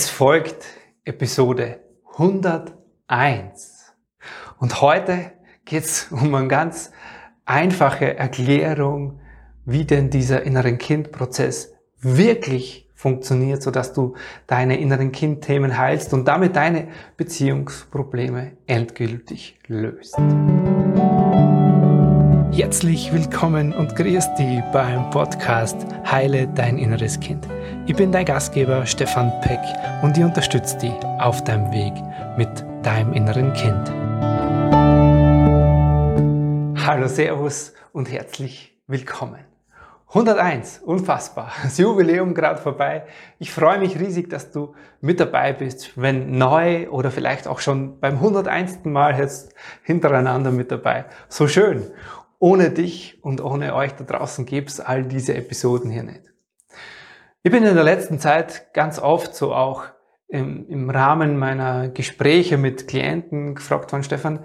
Es folgt Episode 101. Und heute geht es um eine ganz einfache Erklärung, wie denn dieser inneren Kindprozess wirklich funktioniert, sodass du deine inneren Kindthemen heilst und damit deine Beziehungsprobleme endgültig löst. Herzlich willkommen und grüß dich beim Podcast Heile dein inneres Kind. Ich bin dein Gastgeber Stefan Peck und ich unterstütze dich auf deinem Weg mit deinem inneren Kind. Hallo, Servus und herzlich willkommen. 101, unfassbar. Das Jubiläum gerade vorbei. Ich freue mich riesig, dass du mit dabei bist, wenn neu oder vielleicht auch schon beim 101. Mal jetzt hintereinander mit dabei. So schön ohne dich und ohne euch da draußen gibt's all diese Episoden hier nicht. Ich bin in der letzten Zeit ganz oft so auch im, im Rahmen meiner Gespräche mit Klienten gefragt worden, Stefan,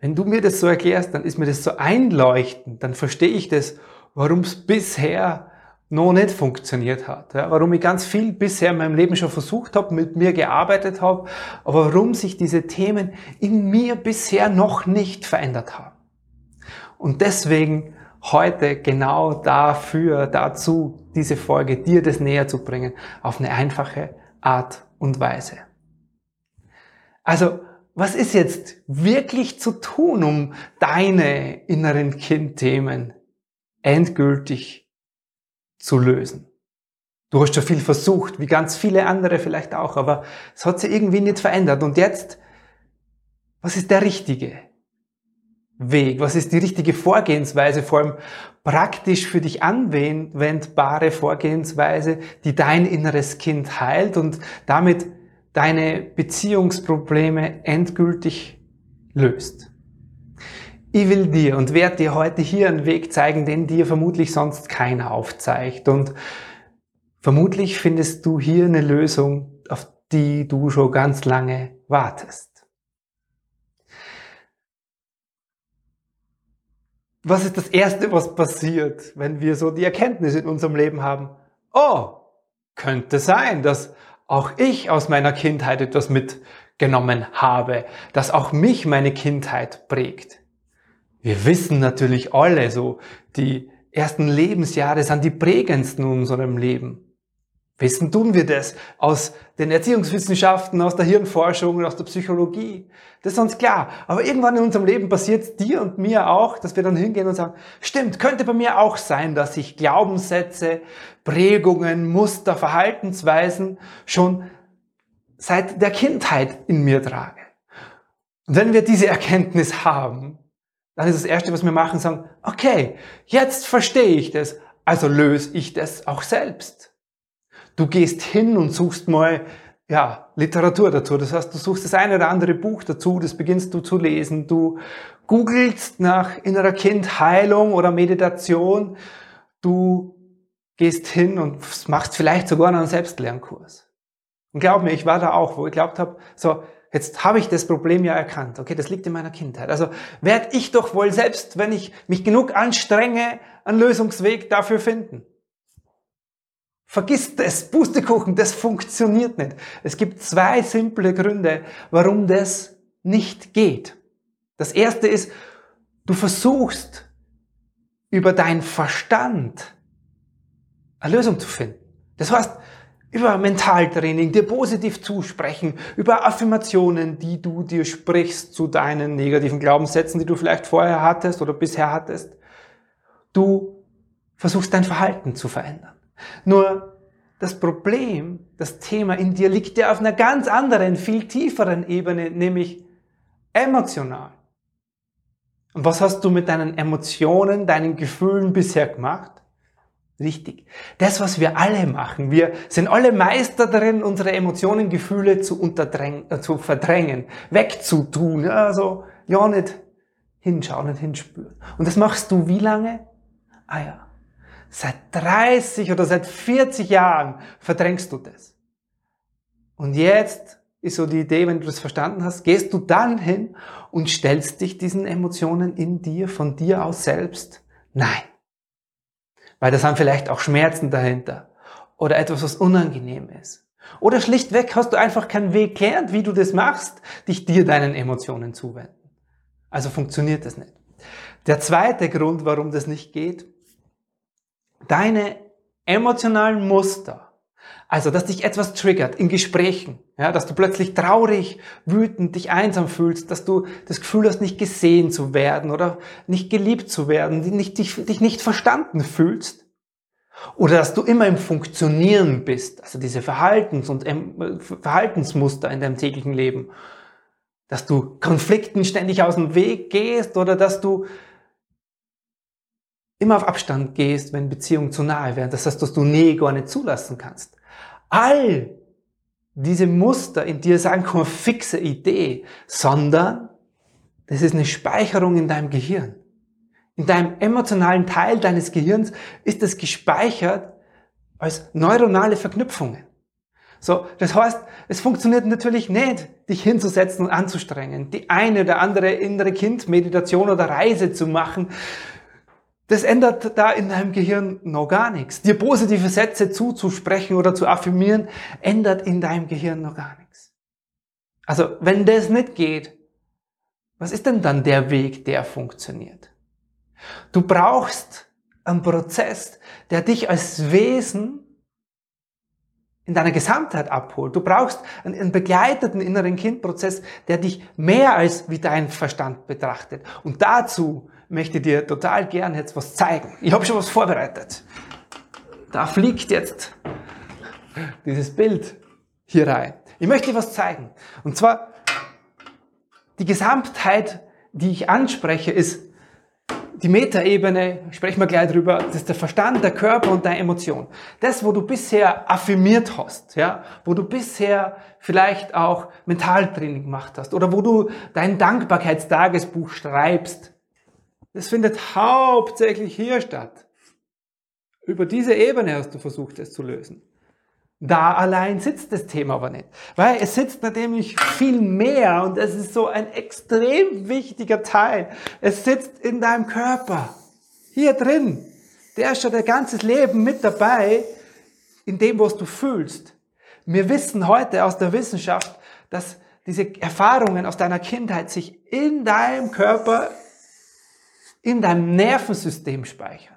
wenn du mir das so erklärst, dann ist mir das so einleuchtend, dann verstehe ich das, warum es bisher noch nicht funktioniert hat. Ja, warum ich ganz viel bisher in meinem Leben schon versucht habe, mit mir gearbeitet habe, aber warum sich diese Themen in mir bisher noch nicht verändert haben. Und deswegen heute genau dafür, dazu, diese Folge dir das näher zu bringen, auf eine einfache Art und Weise. Also, was ist jetzt wirklich zu tun, um deine inneren Kindthemen endgültig zu lösen? Du hast schon viel versucht, wie ganz viele andere vielleicht auch, aber es hat sich irgendwie nicht verändert. Und jetzt, was ist der richtige? Weg? Was ist die richtige Vorgehensweise, vor allem praktisch für dich anwendbare Vorgehensweise, die dein inneres Kind heilt und damit deine Beziehungsprobleme endgültig löst? Ich will dir und werde dir heute hier einen Weg zeigen, den dir vermutlich sonst keiner aufzeigt. Und vermutlich findest du hier eine Lösung, auf die du schon ganz lange wartest. Was ist das Erste, was passiert, wenn wir so die Erkenntnis in unserem Leben haben? Oh, könnte sein, dass auch ich aus meiner Kindheit etwas mitgenommen habe, dass auch mich meine Kindheit prägt. Wir wissen natürlich alle so, die ersten Lebensjahre sind die prägendsten in unserem Leben. Wissen tun wir das aus den Erziehungswissenschaften, aus der Hirnforschung und aus der Psychologie. Das ist uns klar. Aber irgendwann in unserem Leben passiert dir und mir auch, dass wir dann hingehen und sagen, stimmt, könnte bei mir auch sein, dass ich Glaubenssätze, Prägungen, Muster, Verhaltensweisen schon seit der Kindheit in mir trage. Und wenn wir diese Erkenntnis haben, dann ist das Erste, was wir machen, sagen, okay, jetzt verstehe ich das, also löse ich das auch selbst. Du gehst hin und suchst mal ja, Literatur dazu. Das heißt, du suchst das eine oder andere Buch dazu, das beginnst du zu lesen. Du googelst nach innerer Kindheilung oder Meditation. Du gehst hin und machst vielleicht sogar einen Selbstlernkurs. Und glaub mir, ich war da auch, wo ich glaubt habe, so, jetzt habe ich das Problem ja erkannt. Okay, das liegt in meiner Kindheit. Also werde ich doch wohl selbst, wenn ich mich genug anstrenge, einen Lösungsweg dafür finden. Vergiss das, Pustekuchen, das funktioniert nicht. Es gibt zwei simple Gründe, warum das nicht geht. Das erste ist, du versuchst über deinen Verstand eine Lösung zu finden. Das heißt, über Mentaltraining, dir positiv zusprechen, über Affirmationen, die du dir sprichst zu deinen negativen Glaubenssätzen, die du vielleicht vorher hattest oder bisher hattest. Du versuchst dein Verhalten zu verändern. Nur das Problem, das Thema in dir liegt ja auf einer ganz anderen, viel tieferen Ebene, nämlich emotional. Und was hast du mit deinen Emotionen, deinen Gefühlen bisher gemacht? Richtig. Das, was wir alle machen. Wir sind alle Meister darin, unsere Emotionen, Gefühle zu, unterdrängen, äh, zu verdrängen, wegzutun. Also, ja, nicht hinschauen, nicht hinspüren. Und das machst du wie lange? Ah ja, Seit 30 oder seit 40 Jahren verdrängst du das. Und jetzt ist so die Idee, wenn du das verstanden hast, gehst du dann hin und stellst dich diesen Emotionen in dir, von dir aus selbst? Nein. Weil da sind vielleicht auch Schmerzen dahinter oder etwas, was unangenehm ist. Oder schlichtweg hast du einfach keinen Weg gelernt, wie du das machst, dich dir deinen Emotionen zuwenden. Also funktioniert das nicht. Der zweite Grund, warum das nicht geht, deine emotionalen Muster, also dass dich etwas triggert in Gesprächen, ja, dass du plötzlich traurig, wütend, dich einsam fühlst, dass du das Gefühl hast, nicht gesehen zu werden oder nicht geliebt zu werden, nicht, dich, dich nicht verstanden fühlst, oder dass du immer im Funktionieren bist, also diese Verhaltens- und Verhaltensmuster in deinem täglichen Leben, dass du Konflikten ständig aus dem Weg gehst oder dass du immer auf Abstand gehst, wenn Beziehungen zu nahe werden. Das heißt, dass du Nähe gar nicht zulassen kannst. All diese Muster in dir sind keine fixe Idee, sondern das ist eine Speicherung in deinem Gehirn. In deinem emotionalen Teil deines Gehirns ist es gespeichert als neuronale Verknüpfungen. So, das heißt, es funktioniert natürlich nicht, dich hinzusetzen und anzustrengen, die eine oder andere innere Kind-Meditation oder Reise zu machen. Das ändert da in deinem Gehirn noch gar nichts. Dir positive Sätze zuzusprechen oder zu affirmieren, ändert in deinem Gehirn noch gar nichts. Also, wenn das nicht geht, was ist denn dann der Weg, der funktioniert? Du brauchst einen Prozess, der dich als Wesen in deiner Gesamtheit abholt. Du brauchst einen, begleiteten inneren Kindprozess, der dich mehr als wie dein Verstand betrachtet. Und dazu möchte dir total gern jetzt was zeigen. Ich habe schon was vorbereitet. Da fliegt jetzt dieses Bild hier rein. Ich möchte dir was zeigen. Und zwar die Gesamtheit, die ich anspreche, ist die Metaebene, sprechen wir gleich drüber, das ist der Verstand, der Körper und deine Emotion. Das, wo du bisher affirmiert hast, ja, wo du bisher vielleicht auch Mentaltraining gemacht hast oder wo du dein Dankbarkeitstagesbuch schreibst, das findet hauptsächlich hier statt. Über diese Ebene hast du versucht, es zu lösen. Da allein sitzt das Thema aber nicht. Weil es sitzt nämlich viel mehr und es ist so ein extrem wichtiger Teil. Es sitzt in deinem Körper. Hier drin. Der ist schon dein ganzes Leben mit dabei, in dem, was du fühlst. Wir wissen heute aus der Wissenschaft, dass diese Erfahrungen aus deiner Kindheit sich in deinem Körper, in deinem Nervensystem speichern.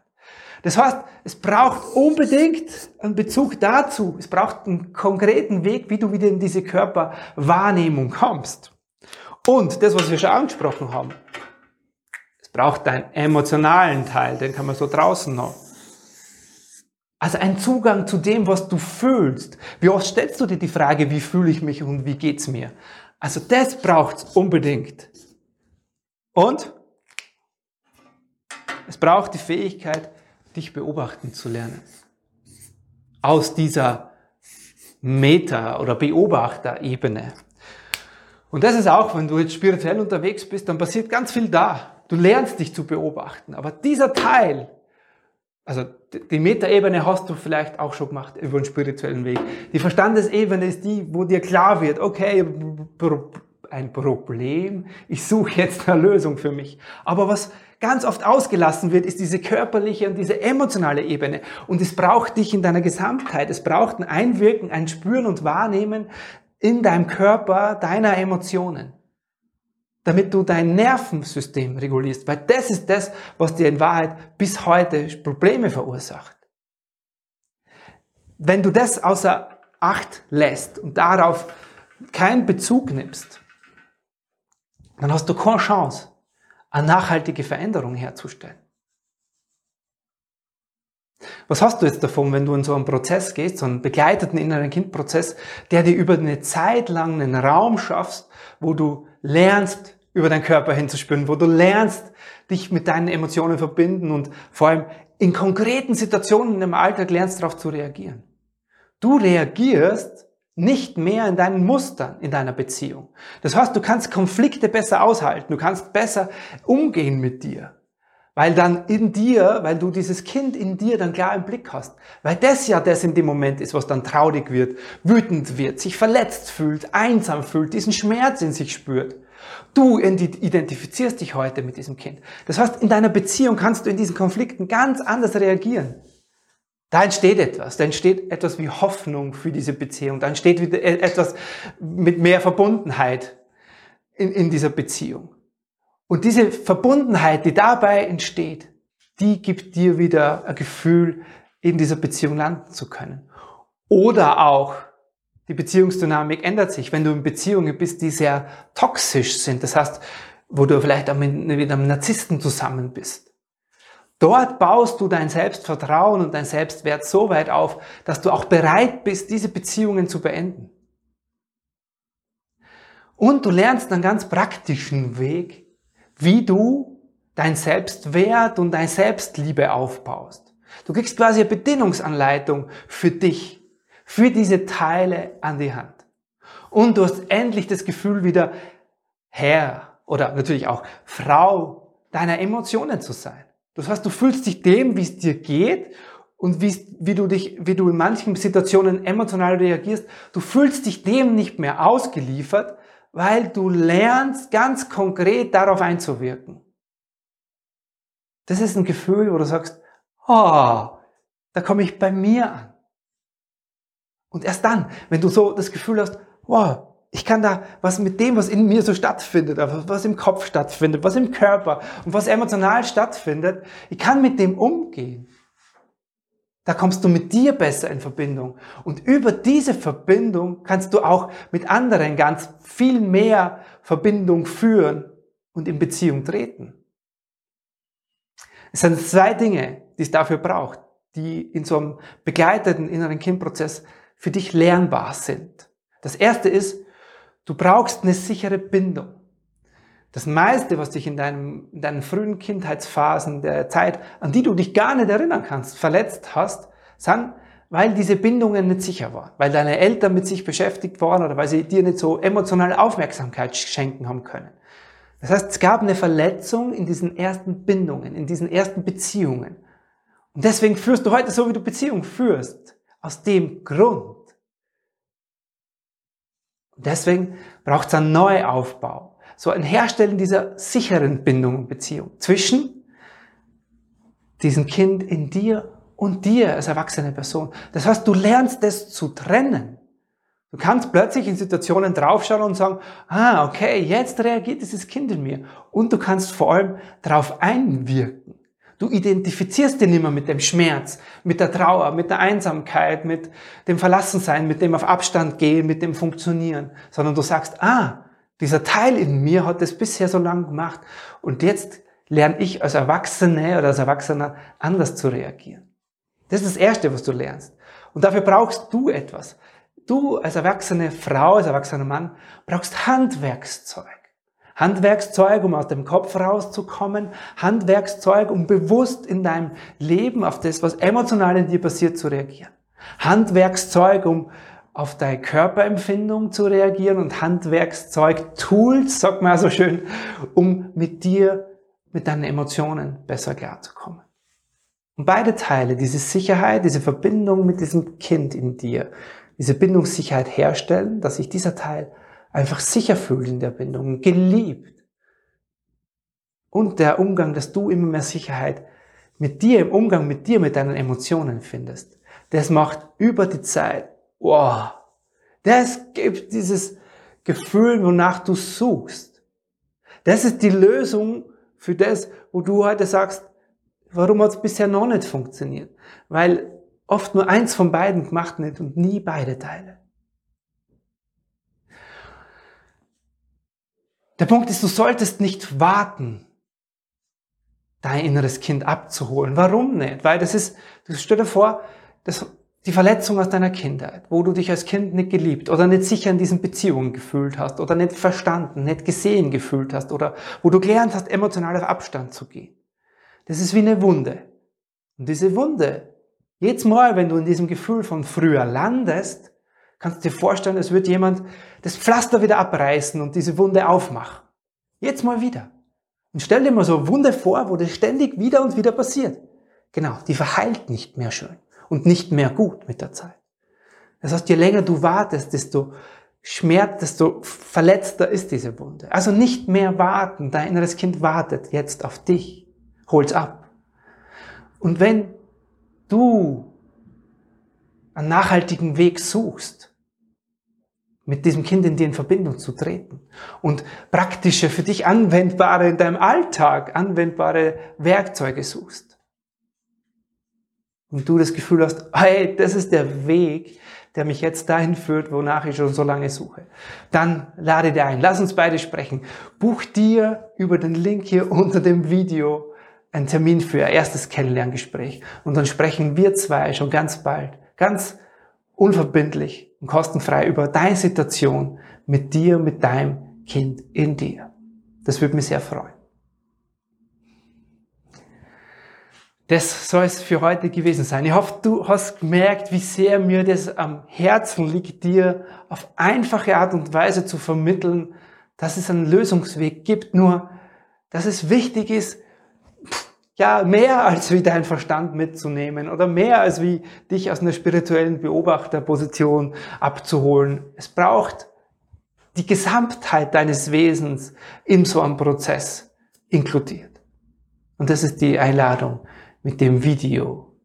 Das heißt, es braucht unbedingt einen Bezug dazu. Es braucht einen konkreten Weg, wie du wieder in diese Körperwahrnehmung kommst. Und das, was wir schon angesprochen haben, es braucht einen emotionalen Teil, den kann man so draußen noch. Also ein Zugang zu dem, was du fühlst. Wie oft stellst du dir die Frage, wie fühle ich mich und wie geht's mir? Also das braucht's unbedingt. Und es braucht die Fähigkeit, dich beobachten zu lernen. Aus dieser Meta- oder Beobachterebene. Und das ist auch, wenn du jetzt spirituell unterwegs bist, dann passiert ganz viel da. Du lernst dich zu beobachten. Aber dieser Teil, also die Metaebene hast du vielleicht auch schon gemacht über den spirituellen Weg. Die Verstandesebene ist die, wo dir klar wird, okay, ein Problem, ich suche jetzt eine Lösung für mich. Aber was ganz oft ausgelassen wird, ist diese körperliche und diese emotionale Ebene. Und es braucht dich in deiner Gesamtheit. Es braucht ein Einwirken, ein Spüren und Wahrnehmen in deinem Körper, deiner Emotionen. Damit du dein Nervensystem regulierst. Weil das ist das, was dir in Wahrheit bis heute Probleme verursacht. Wenn du das außer Acht lässt und darauf keinen Bezug nimmst, dann hast du keine Chance, eine nachhaltige Veränderung herzustellen. Was hast du jetzt davon, wenn du in so einen Prozess gehst, so einen begleiteten inneren Kindprozess, der dir über eine Zeit lang einen Raum schaffst, wo du lernst, über deinen Körper hinzuspüren, wo du lernst, dich mit deinen Emotionen verbinden und vor allem in konkreten Situationen im Alltag lernst, darauf zu reagieren. Du reagierst nicht mehr in deinen Mustern in deiner Beziehung. Das heißt, du kannst Konflikte besser aushalten, du kannst besser umgehen mit dir. Weil dann in dir, weil du dieses Kind in dir dann klar im Blick hast. Weil das ja das in dem Moment ist, was dann traurig wird, wütend wird, sich verletzt fühlt, einsam fühlt, diesen Schmerz in sich spürt. Du identifizierst dich heute mit diesem Kind. Das heißt, in deiner Beziehung kannst du in diesen Konflikten ganz anders reagieren. Da entsteht etwas, da entsteht etwas wie Hoffnung für diese Beziehung, da entsteht wieder e-, etwas mit mehr Verbundenheit in, in dieser Beziehung. Und diese Verbundenheit, die dabei entsteht, die gibt dir wieder ein Gefühl, in dieser Beziehung landen zu können. Oder auch die Beziehungsdynamik ändert sich, wenn du in Beziehungen bist, die sehr toxisch sind. Das heißt, wo du vielleicht auch mit, mit einem Narzissten zusammen bist. Dort baust du dein Selbstvertrauen und dein Selbstwert so weit auf, dass du auch bereit bist, diese Beziehungen zu beenden. Und du lernst einen ganz praktischen Weg, wie du dein Selbstwert und dein Selbstliebe aufbaust. Du kriegst quasi eine Bedienungsanleitung für dich, für diese Teile an die Hand. Und du hast endlich das Gefühl wieder Herr oder natürlich auch Frau deiner Emotionen zu sein. Das heißt, du fühlst dich dem, wie es dir geht und wie, wie du dich, wie du in manchen Situationen emotional reagierst. Du fühlst dich dem nicht mehr ausgeliefert, weil du lernst ganz konkret darauf einzuwirken. Das ist ein Gefühl, wo du sagst, oh, da komme ich bei mir an. Und erst dann, wenn du so das Gefühl hast, wow, ich kann da was mit dem, was in mir so stattfindet, was im Kopf stattfindet, was im Körper und was emotional stattfindet, ich kann mit dem umgehen. Da kommst du mit dir besser in Verbindung. Und über diese Verbindung kannst du auch mit anderen ganz viel mehr Verbindung führen und in Beziehung treten. Es sind zwei Dinge, die es dafür braucht, die in so einem begleiteten inneren Kindprozess für dich lernbar sind. Das erste ist, du brauchst eine sichere Bindung. Das meiste, was dich in, deinem, in deinen frühen Kindheitsphasen der Zeit, an die du dich gar nicht erinnern kannst, verletzt hast, sind, weil diese Bindungen nicht sicher waren, weil deine Eltern mit sich beschäftigt waren oder weil sie dir nicht so emotionale Aufmerksamkeit schenken haben können. Das heißt, es gab eine Verletzung in diesen ersten Bindungen, in diesen ersten Beziehungen. Und deswegen führst du heute so, wie du Beziehungen führst. Aus dem Grund. Und deswegen braucht es einen Neuaufbau. So ein Herstellen dieser sicheren Bindung und Beziehung zwischen diesem Kind in dir und dir als erwachsene Person. Das heißt, du lernst das zu trennen. Du kannst plötzlich in Situationen draufschauen und sagen, ah, okay, jetzt reagiert dieses Kind in mir. Und du kannst vor allem darauf einwirken. Du identifizierst dich nicht mehr mit dem Schmerz, mit der Trauer, mit der Einsamkeit, mit dem Verlassensein, mit dem auf Abstand gehen, mit dem Funktionieren, sondern du sagst, ah, dieser Teil in mir hat das bisher so lange gemacht und jetzt lerne ich als Erwachsene oder als Erwachsener anders zu reagieren. Das ist das Erste, was du lernst. Und dafür brauchst du etwas. Du als erwachsene Frau, als erwachsener Mann brauchst Handwerkszeug. Handwerkszeug, um aus dem Kopf rauszukommen, Handwerkszeug, um bewusst in deinem Leben auf das, was emotional in dir passiert, zu reagieren. Handwerkszeug, um auf deine Körperempfindung zu reagieren und Handwerkszeug, Tools, sagt man so schön, um mit dir, mit deinen Emotionen besser klarzukommen. Und beide Teile, diese Sicherheit, diese Verbindung mit diesem Kind in dir, diese Bindungssicherheit herstellen, dass sich dieser Teil einfach sicher fühlt in der Bindung, geliebt. Und der Umgang, dass du immer mehr Sicherheit mit dir, im Umgang mit dir, mit deinen Emotionen findest. Das macht über die Zeit, wow, das gibt dieses Gefühl, wonach du suchst. Das ist die Lösung für das, wo du heute sagst, warum hat es bisher noch nicht funktioniert? Weil oft nur eins von beiden gemacht nicht und nie beide Teile. Der Punkt ist, du solltest nicht warten, dein inneres Kind abzuholen. Warum nicht? Weil das ist, stell dir vor, das, die Verletzung aus deiner Kindheit, wo du dich als Kind nicht geliebt oder nicht sicher in diesen Beziehungen gefühlt hast oder nicht verstanden, nicht gesehen gefühlt hast oder wo du gelernt hast, emotional auf Abstand zu gehen. Das ist wie eine Wunde. Und diese Wunde, jedes Mal, wenn du in diesem Gefühl von früher landest, kannst dir vorstellen, es wird jemand das Pflaster wieder abreißen und diese Wunde aufmachen. Jetzt mal wieder. Und stell dir mal so eine Wunde vor, wo das ständig wieder und wieder passiert. Genau, die verheilt nicht mehr schön und nicht mehr gut mit der Zeit. Das heißt, je länger du wartest, desto schmerzt, desto verletzter ist diese Wunde. Also nicht mehr warten. Dein inneres Kind wartet jetzt auf dich. Hol's ab. Und wenn du einen nachhaltigen Weg suchst, mit diesem Kind in dir in Verbindung zu treten und praktische, für dich anwendbare, in deinem Alltag anwendbare Werkzeuge suchst. Und du das Gefühl hast, hey, das ist der Weg, der mich jetzt dahin führt, wonach ich schon so lange suche. Dann lade dir ein. Lass uns beide sprechen. Buch dir über den Link hier unter dem Video einen Termin für ein erstes Kennenlerngespräch. Und dann sprechen wir zwei schon ganz bald, ganz unverbindlich und kostenfrei über deine Situation mit dir, mit deinem Kind in dir. Das würde mich sehr freuen. Das soll es für heute gewesen sein. Ich hoffe, du hast gemerkt, wie sehr mir das am Herzen liegt, dir auf einfache Art und Weise zu vermitteln, dass es einen Lösungsweg gibt. Nur, dass es wichtig ist, ja, mehr als wie dein Verstand mitzunehmen oder mehr als wie dich aus einer spirituellen Beobachterposition abzuholen. Es braucht die Gesamtheit deines Wesens in so einem Prozess inkludiert. Und das ist die Einladung mit dem Video.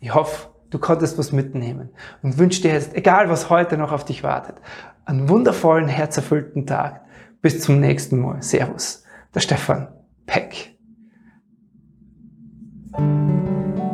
Ich hoffe, du konntest was mitnehmen und wünsche dir jetzt, egal was heute noch auf dich wartet, einen wundervollen, herzerfüllten Tag. Bis zum nächsten Mal. Servus, der Stefan Peck.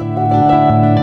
Música